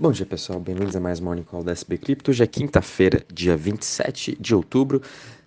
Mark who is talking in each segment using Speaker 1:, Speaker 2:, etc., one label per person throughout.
Speaker 1: Bom dia pessoal, bem-vindos a mais Morning Call da SB Crypto. Hoje é quinta-feira, dia 27 de outubro,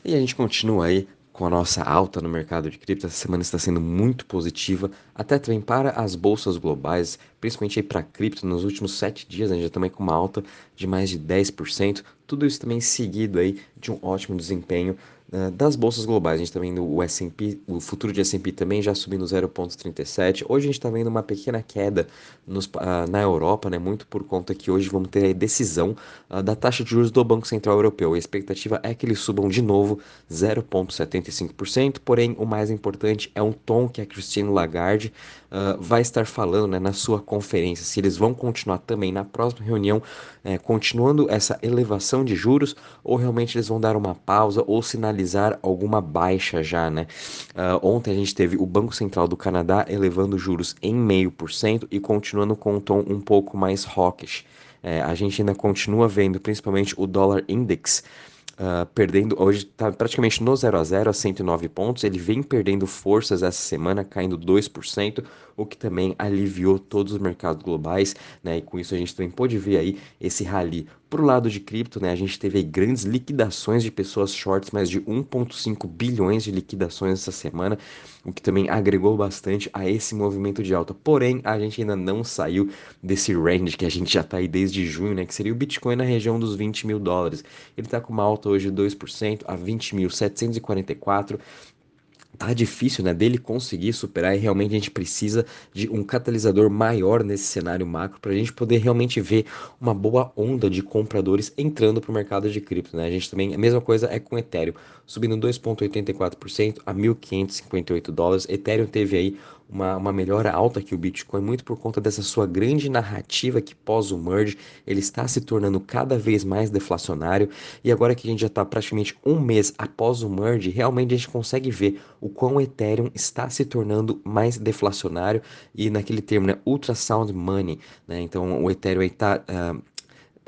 Speaker 1: e a gente continua aí com a nossa alta no mercado de cripto. Essa semana está sendo muito positiva, até também para as bolsas globais, principalmente aí para cripto. Nos últimos sete dias, gente já também com uma alta de mais de 10%. Tudo isso também seguido aí de um ótimo desempenho uh, das bolsas globais. A gente está vendo o S&P, o futuro de S&P também já subindo 0,37. Hoje a gente está vendo uma pequena queda nos, uh, na Europa, né, muito por conta que hoje vamos ter a decisão uh, da taxa de juros do Banco Central Europeu. A expectativa é que eles subam de novo 0,75%, porém o mais importante é um tom que a Christine Lagarde vai estar falando né, na sua conferência, se eles vão continuar também na próxima reunião, eh, continuando essa elevação de juros, ou realmente eles vão dar uma pausa ou sinalizar alguma baixa já, né? Uh, ontem a gente teve o Banco Central do Canadá elevando juros em meio por cento e continuando com um tom um pouco mais hawkish. É, a gente ainda continua vendo principalmente o dólar index Uh, perdendo, hoje está praticamente no 0 a 0 a 109 pontos. Ele vem perdendo forças essa semana, caindo 2%, o que também aliviou todos os mercados globais, né? E com isso a gente também pôde ver aí esse rally. Pro lado de cripto, né, a gente teve grandes liquidações de pessoas shorts, mais de 1.5 bilhões de liquidações essa semana, o que também agregou bastante a esse movimento de alta. Porém, a gente ainda não saiu desse range que a gente já está aí desde junho, né, que seria o Bitcoin na região dos 20 mil dólares. Ele está com uma alta hoje de 2% a 20.744 tá difícil, né, dele conseguir superar e realmente a gente precisa de um catalisador maior nesse cenário macro para a gente poder realmente ver uma boa onda de compradores entrando para o mercado de cripto, né? A gente também, a mesma coisa é com Ethereum, subindo 2.84% a 1.558 dólares. Ethereum teve aí uma, uma melhora alta que o Bitcoin, muito por conta dessa sua grande narrativa que pós o merge, ele está se tornando cada vez mais deflacionário. E agora que a gente já está praticamente um mês após o merge, realmente a gente consegue ver o quão o Ethereum está se tornando mais deflacionário e naquele termo, né, ultrasound money, né? Então o Ethereum está uh, ah,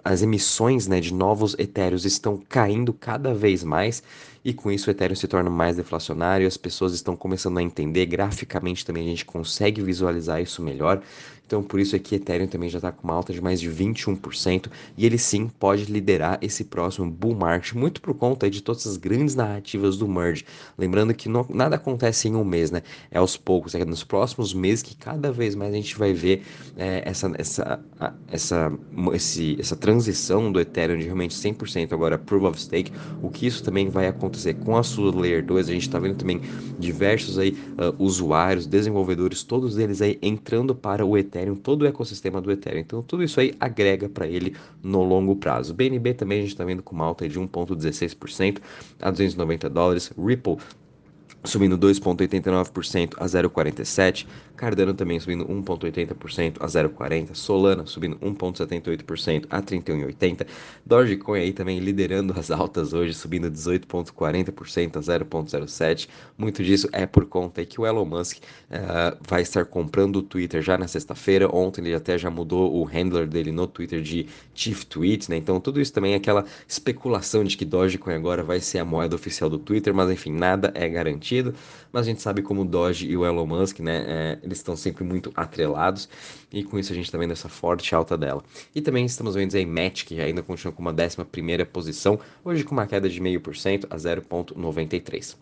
Speaker 1: as emissões né, de novos etéreos estão caindo cada vez mais e com isso o Ethereum se torna mais deflacionário, as pessoas estão começando a entender, graficamente também a gente consegue visualizar isso melhor. Então por isso aqui Ethereum também já está com uma alta de mais de 21% e ele sim pode liderar esse próximo bull market, muito por conta de todas as grandes narrativas do merge. Lembrando que não, nada acontece em um mês, né? É aos poucos, é nos próximos meses que cada vez mais a gente vai ver é, essa, essa, essa, esse, essa transição do Ethereum de realmente 100% agora Proof of Stake, o que isso também vai acontecer com a sua Layer 2, a gente está vendo também diversos aí uh, usuários, desenvolvedores, todos eles aí entrando para o Ethereum Ethereum, todo o ecossistema do Ethereum. Então, tudo isso aí agrega para ele no longo prazo. BNB também a gente está vendo com uma alta de 1,16% a 290 dólares. Ripple subindo 2,89% a 0,47%, Cardano também subindo 1,80% a 0,40%, Solana subindo 1,78% a 31,80%, Dogecoin aí também liderando as altas hoje, subindo 18,40% a 0,07%, muito disso é por conta que o Elon Musk uh, vai estar comprando o Twitter já na sexta-feira, ontem ele até já mudou o handler dele no Twitter de Chief Tweet, né, então tudo isso também é aquela especulação de que Dogecoin agora vai ser a moeda oficial do Twitter, mas enfim, nada é garantido, sentido, mas a gente sabe como o Doge e o Elon Musk, né, é, eles estão sempre muito atrelados e com isso a gente está vendo essa forte alta dela. E também estamos vendo aí Match, que ainda continua com uma 11 primeira posição, hoje com uma queda de 0,5% a 0,93%.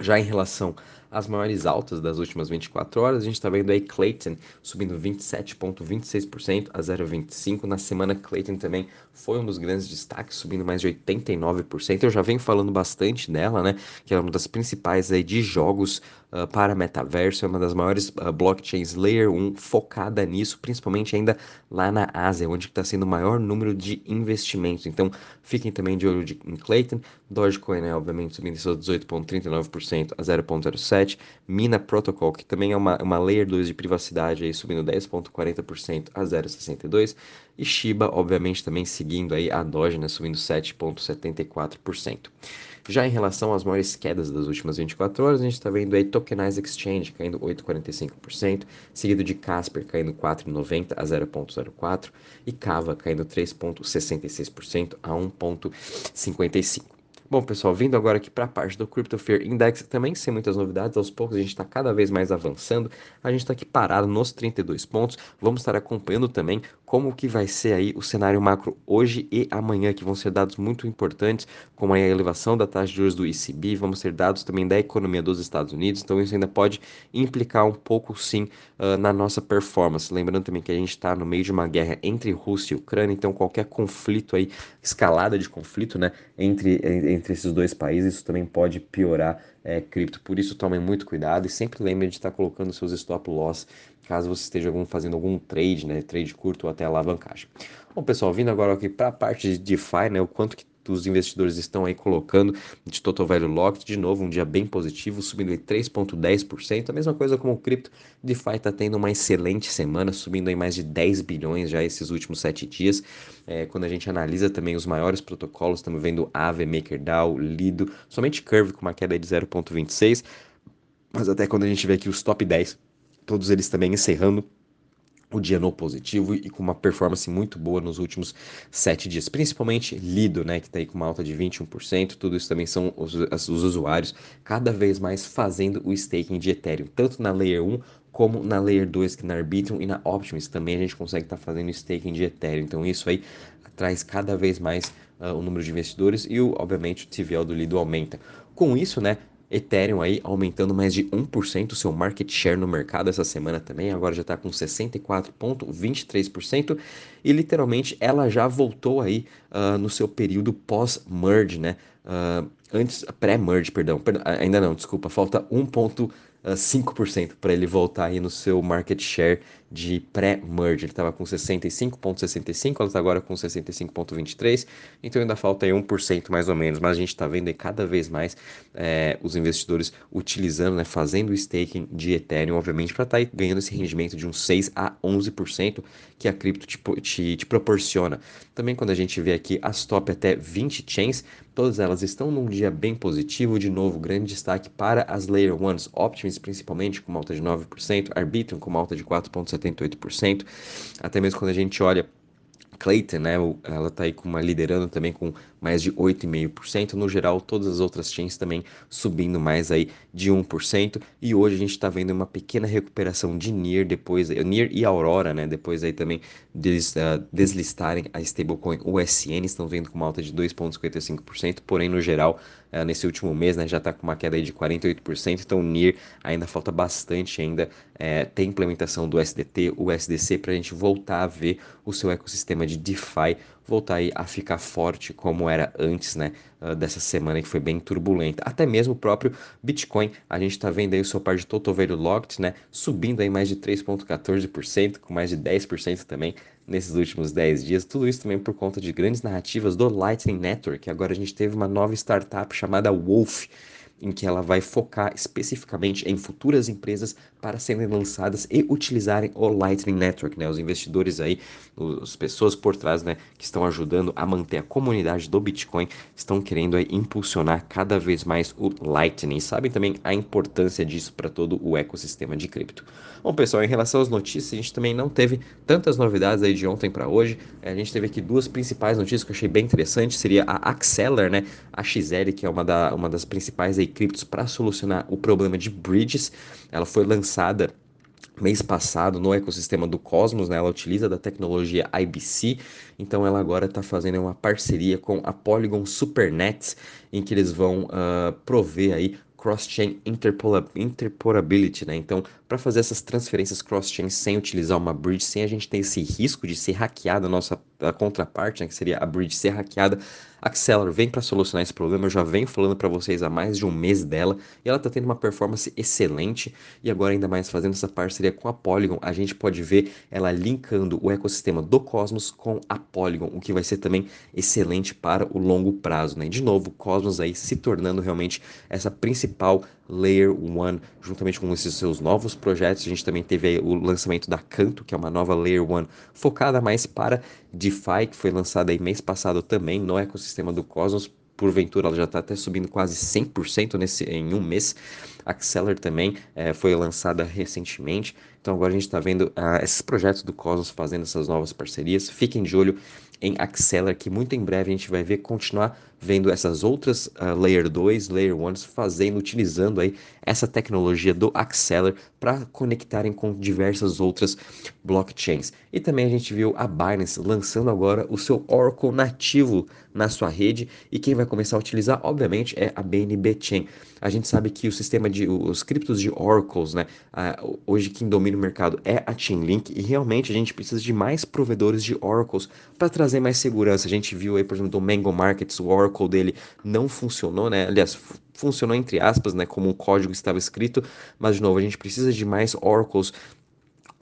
Speaker 1: Já em relação às maiores altas das últimas 24 horas, a gente está vendo aí Clayton subindo 27,26% a 0,25%. Na semana, Clayton também foi um dos grandes destaques, subindo mais de 89%. Eu já venho falando bastante dela, né? Que é uma das principais aí de jogos uh, para metaverso, é uma das maiores uh, blockchains Layer 1 focada nisso, principalmente ainda lá na Ásia, onde está sendo o maior número de investimentos. Então, fiquem também de olho de, em Clayton. Dogecoin, né, obviamente, subindo seus 18,39% a 0,07%. Mina Protocol, que também é uma, uma Layer 2 de privacidade, aí, subindo 10,40% a 0,62%. E Shiba, obviamente, também seguindo aí a Doge, né, subindo 7,74%. Já em relação às maiores quedas das últimas 24 horas, a gente está vendo aí Tokenize Exchange caindo 8,45%, seguido de Casper caindo 4,90% a 0,04% e Cava caindo 3,66% a 1,55%. Bom, pessoal, vindo agora aqui para a parte do Crypto Fear Index, também sem muitas novidades, aos poucos a gente está cada vez mais avançando, a gente está aqui parado nos 32 pontos, vamos estar acompanhando também como que vai ser aí o cenário macro hoje e amanhã, que vão ser dados muito importantes, como a elevação da taxa de juros do ECB, vamos ter dados também da economia dos Estados Unidos, então isso ainda pode implicar um pouco sim uh, na nossa performance. Lembrando também que a gente está no meio de uma guerra entre Rússia e Ucrânia, então qualquer conflito aí, escalada de conflito, né, entre, entre esses dois países, isso também pode piorar é, cripto. Por isso tomem muito cuidado e sempre lembre de estar colocando seus stop loss caso você esteja algum, fazendo algum trade, né, trade curto ou até alavancagem. Bom, pessoal, vindo agora aqui para a parte de DeFi, né, o quanto que os investidores estão aí colocando de Total Value Locked, de novo, um dia bem positivo, subindo em 3,10%, a mesma coisa como o cripto, DeFi está tendo uma excelente semana, subindo em mais de 10 bilhões já esses últimos 7 dias, é, quando a gente analisa também os maiores protocolos, estamos vendo Aave, MakerDAO, Lido, somente Curve com uma queda de 0,26%, mas até quando a gente vê aqui os top 10 todos eles também encerrando o dia no positivo e com uma performance muito boa nos últimos sete dias, principalmente Lido, né, que está aí com uma alta de 21%, tudo isso também são os, os usuários cada vez mais fazendo o staking de Ethereum, tanto na Layer 1 como na Layer 2, que na Arbitrum e na Optimus também a gente consegue estar tá fazendo staking de Ethereum, então isso aí traz cada vez mais uh, o número de investidores e, o, obviamente, o TVL do Lido aumenta. Com isso, né, Ethereum aí aumentando mais de 1% o seu market share no mercado essa semana também, agora já está com 64,23% e literalmente ela já voltou aí uh, no seu período pós-merge, né? Uh, antes, pré-merge, perdão, perdão, ainda não, desculpa, falta 1,5% para ele voltar aí no seu market share de pré-merge. Ele estava com 65,65, ela está agora com 65,23, então ainda falta aí 1% mais ou menos, mas a gente está vendo aí cada vez mais é, os investidores utilizando, né, fazendo o staking de Ethereum, obviamente, para estar tá ganhando esse rendimento de uns 6 a 11% que a cripto te, te, te proporciona. Também quando a gente vê aqui as top até 20 chains, todas elas estão num dia bem positivo, de novo, grande destaque para as Layer 1s, Optimus principalmente com uma alta de 9%, Arbitrum com uma alta de 4,7%, 78%. Até mesmo quando a gente olha Clayton, né, ela está aí com uma liderando também com mais de 8,5%. No geral, todas as outras chains também subindo mais aí de 1%. E hoje a gente está vendo uma pequena recuperação de NIR depois, NIR e Aurora, né, depois aí também deles uh, deslistarem a stablecoin USN, estão vendo com uma alta de 2,55%, porém no geral uh, nesse último mês, né, já está com uma queda aí de 48%, então NIR ainda falta bastante ainda é, ter implementação do SDT, o SDC para a gente voltar a ver o seu ecossistema de DeFi voltar aí a ficar forte como era antes, né, uh, dessa semana que foi bem turbulenta. Até mesmo o próprio Bitcoin, a gente está vendo aí o seu par de Value Locked, né, subindo aí mais de 3.14%, com mais de 10% também nesses últimos 10 dias. Tudo isso também por conta de grandes narrativas do Lightning Network. Agora a gente teve uma nova startup chamada Wolf, em que ela vai focar especificamente em futuras empresas para serem lançadas e utilizarem o Lightning Network, né? Os investidores aí, as pessoas por trás, né, que estão ajudando a manter a comunidade do Bitcoin, estão querendo aí impulsionar cada vez mais o Lightning. Sabem também a importância disso para todo o ecossistema de cripto. Bom, pessoal, em relação às notícias, a gente também não teve tantas novidades aí de ontem para hoje. A gente teve aqui duas principais notícias que eu achei bem interessante, seria a Acceler, né, a XL, que é uma, da, uma das principais aí criptos para solucionar o problema de bridges. Ela foi lançada mês passado no ecossistema do Cosmos, né? Ela utiliza da tecnologia IBC, então ela agora está fazendo uma parceria com a Polygon Supernets, em que eles vão uh, prover aí cross-chain interporability, né? Então, para fazer essas transferências cross-chain sem utilizar uma bridge, sem a gente ter esse risco de ser hackeada a nossa a contraparte, né, que seria a bridge ser hackeada, Acceler vem para solucionar esse problema, eu já venho falando para vocês há mais de um mês dela, e ela está tendo uma performance excelente, e agora ainda mais fazendo essa parceria com a Polygon, a gente pode ver ela linkando o ecossistema do Cosmos com a Polygon, o que vai ser também excelente para o longo prazo, né? De novo, Cosmos aí se tornando realmente essa principal Layer 1, juntamente com esses seus novos projetos. A gente também teve o lançamento da Canto, que é uma nova Layer 1 focada mais para DeFi, que foi lançada aí mês passado também no ecossistema do Cosmos. Porventura ela já está até subindo quase 100% nesse, em um mês. Acceler também é, foi lançada recentemente. Então agora a gente está vendo uh, esses projetos do Cosmos fazendo essas novas parcerias. Fiquem de olho em Acceler, que muito em breve a gente vai ver continuar vendo essas outras uh, Layer 2, Layer 1 fazendo, utilizando aí essa tecnologia do Acceler para conectarem com diversas outras blockchains. E também a gente viu a Binance lançando agora o seu Oracle nativo na sua rede e quem vai começar a utilizar, obviamente, é a BNB Chain. A gente sabe que o sistema de os criptos de Oracles, né, uh, hoje quem domina o mercado é a Chainlink e realmente a gente precisa de mais provedores de Oracles para trazer mais segurança. A gente viu aí, por exemplo, do Mango Markets, o Oracle dele não funcionou, né? Aliás, funcionou entre aspas, né, como um código estava escrito, mas de novo, a gente precisa de mais oracles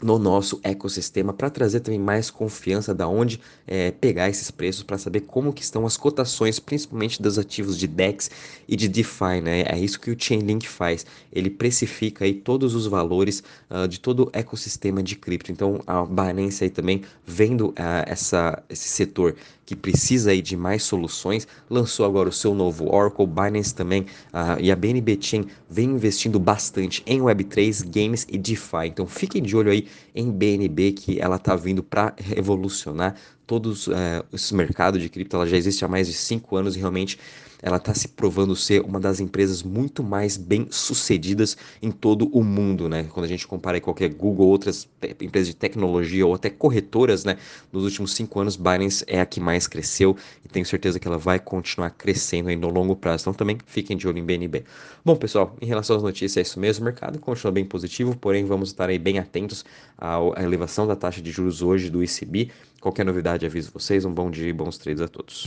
Speaker 1: no nosso ecossistema para trazer também mais confiança da onde é, pegar esses preços para saber como que estão as cotações, principalmente dos ativos de DEX e de DeFi, né? É isso que o Chainlink faz. Ele precifica aí todos os valores uh, de todo o ecossistema de cripto. Então a Binance aí também vendo uh, essa, esse setor que precisa aí de mais soluções, lançou agora o seu novo Oracle, Binance também uh, e a BNB Chain vem investindo bastante em Web3, games e DeFi. Então fiquem de olho aí em BNB que ela está vindo para revolucionar todos é, esse mercado de cripto. Ela já existe há mais de cinco anos e realmente ela está se provando ser uma das empresas muito mais bem sucedidas em todo o mundo, né? Quando a gente compara qualquer Google, outras empresas de tecnologia ou até corretoras, né? Nos últimos cinco anos, Binance é a que mais cresceu e tenho certeza que ela vai continuar crescendo aí no longo prazo. Então também fiquem de olho em BNB. Bom, pessoal, em relação às notícias, é isso mesmo. O mercado continua bem positivo, porém vamos estar aí bem atentos à elevação da taxa de juros hoje do ECB. Qualquer novidade, aviso vocês. Um bom dia e bons trades a todos.